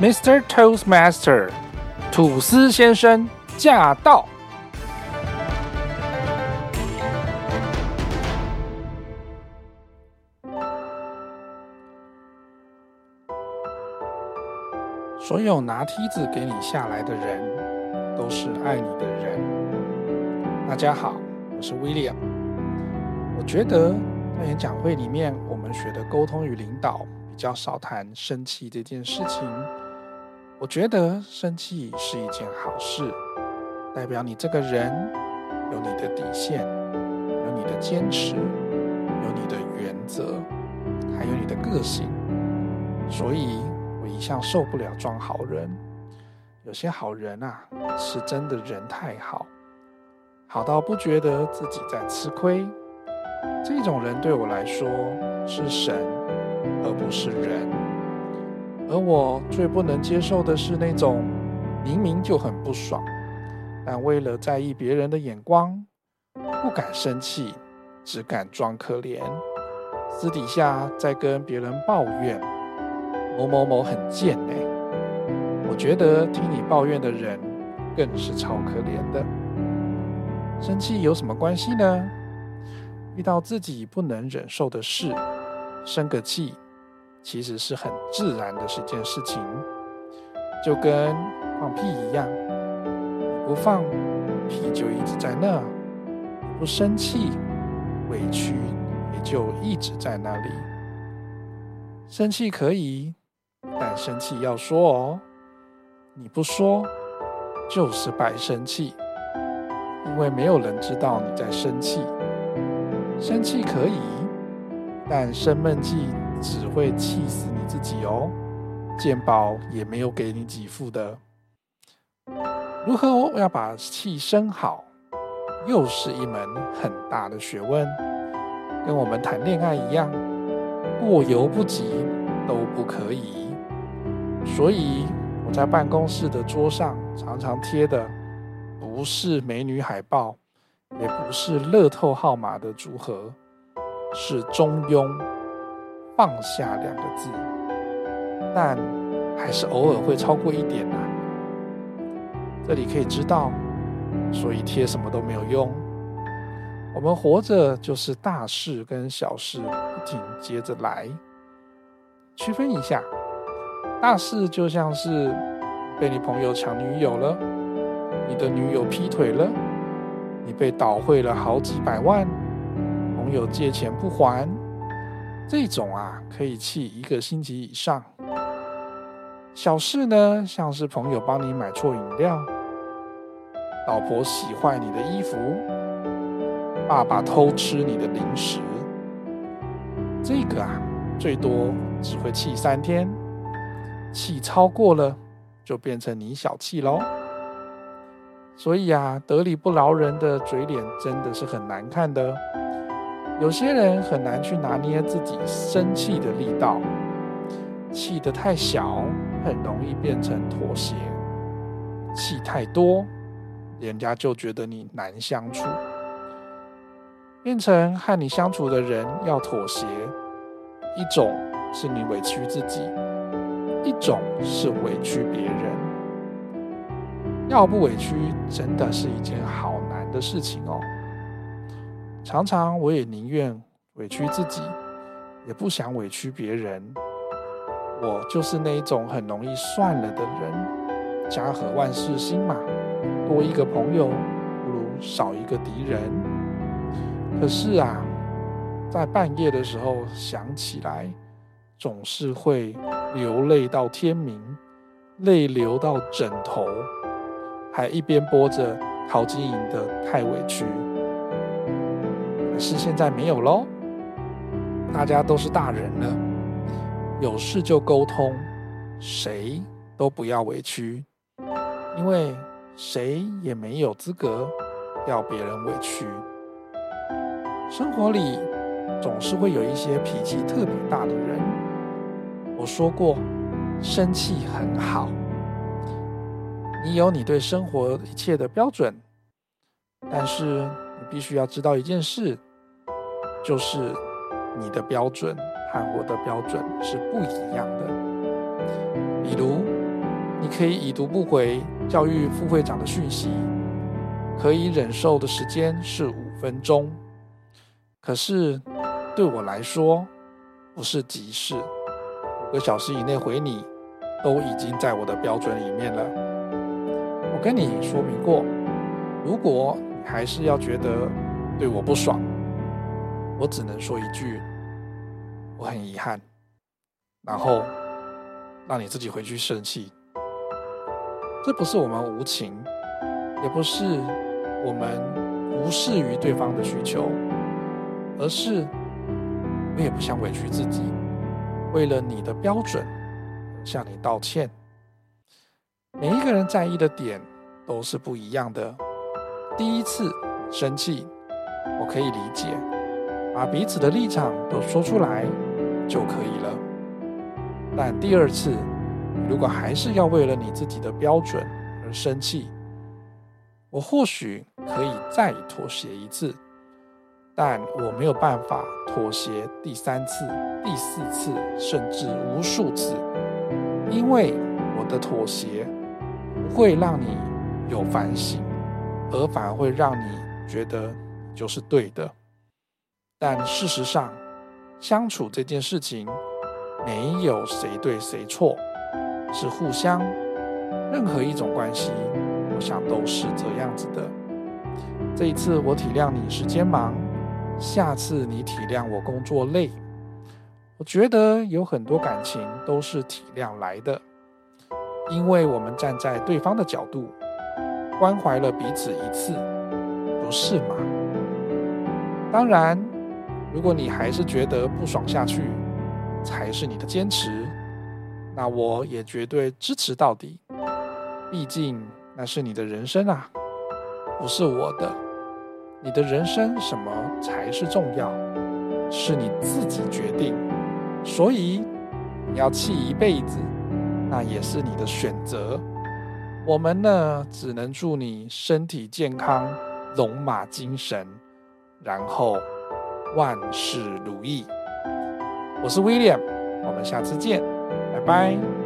Mr. Toastmaster 吐司先生驾到！所有拿梯子给你下来的人，都是爱你的人。大家好，我是 William。我觉得在演讲会里面，我们学的沟通与领导比较少谈生气这件事情。我觉得生气是一件好事，代表你这个人有你的底线，有你的坚持，有你的原则，还有你的个性。所以我一向受不了装好人。有些好人啊，是真的人太好，好到不觉得自己在吃亏。这种人对我来说是神，而不是人。而我最不能接受的是那种明明就很不爽，但为了在意别人的眼光，不敢生气，只敢装可怜，私底下在跟别人抱怨某某某很贱呢。我觉得听你抱怨的人更是超可怜的。生气有什么关系呢？遇到自己不能忍受的事，生个气。其实是很自然的是件事情，就跟放屁一样，不放屁就一直在那，不生气委屈也就一直在那里。生气可以，但生气要说哦，你不说就是白生气，因为没有人知道你在生气。生气可以，但生闷气。只会气死你自己哦，健保也没有给你给付的。如何要把气生好，又是一门很大的学问，跟我们谈恋爱一样，过犹不及都不可以。所以我在办公室的桌上常常贴的，不是美女海报，也不是乐透号码的组合，是中庸。放下两个字，但还是偶尔会超过一点呐。这里可以知道，所以贴什么都没有用。我们活着就是大事跟小事不停接着来，区分一下。大事就像是被你朋友抢女友了，你的女友劈腿了，你被倒毁了好几百万，朋友借钱不还。这种啊，可以气一个星期以上。小事呢，像是朋友帮你买错饮料，老婆洗坏你的衣服，爸爸偷吃你的零食。这个啊，最多只会气三天，气超过了，就变成你小气喽。所以啊，得理不饶人的嘴脸，真的是很难看的。有些人很难去拿捏自己生气的力道，气得太小，很容易变成妥协；气太多，人家就觉得你难相处，变成和你相处的人要妥协。一种是你委屈自己，一种是委屈别人。要不委屈，真的是一件好难的事情哦。常常我也宁愿委屈自己，也不想委屈别人。我就是那一种很容易算了的人。家和万事兴嘛，多一个朋友不如少一个敌人。可是啊，在半夜的时候想起来，总是会流泪到天明，泪流到枕头，还一边播着陶晶莹的《太委屈》。是现在没有喽，大家都是大人了，有事就沟通，谁都不要委屈，因为谁也没有资格要别人委屈。生活里总是会有一些脾气特别大的人，我说过，生气很好，你有你对生活一切的标准，但是你必须要知道一件事。就是你的标准和我的标准是不一样的。比如，你可以已读不回教育副会长的讯息，可以忍受的时间是五分钟。可是对我来说，不是急事，五个小时以内回你，都已经在我的标准里面了。我跟你说明过，如果你还是要觉得对我不爽，我只能说一句，我很遗憾。然后让你自己回去生气，这不是我们无情，也不是我们无视于对方的需求，而是我也不想委屈自己，为了你的标准向你道歉。每一个人在意的点都是不一样的。第一次生气，我可以理解，把彼此的立场都说出来就可以了。但第二次，如果还是要为了你自己的标准而生气，我或许可以再妥协一次，但我没有办法妥协第三次、第四次，甚至无数次，因为我的妥协不会让你有反省，而反而会让你觉得就是对的。但事实上，相处这件事情。没有谁对谁错，是互相。任何一种关系，我想都是这样子的。这一次我体谅你时间忙，下次你体谅我工作累。我觉得有很多感情都是体谅来的，因为我们站在对方的角度，关怀了彼此一次，不是吗？当然，如果你还是觉得不爽下去，才是你的坚持，那我也绝对支持到底。毕竟那是你的人生啊，不是我的。你的人生什么才是重要？是你自己决定。所以你要气一辈子，那也是你的选择。我们呢，只能祝你身体健康，龙马精神，然后万事如意。我是 William，，我们下次见，拜拜。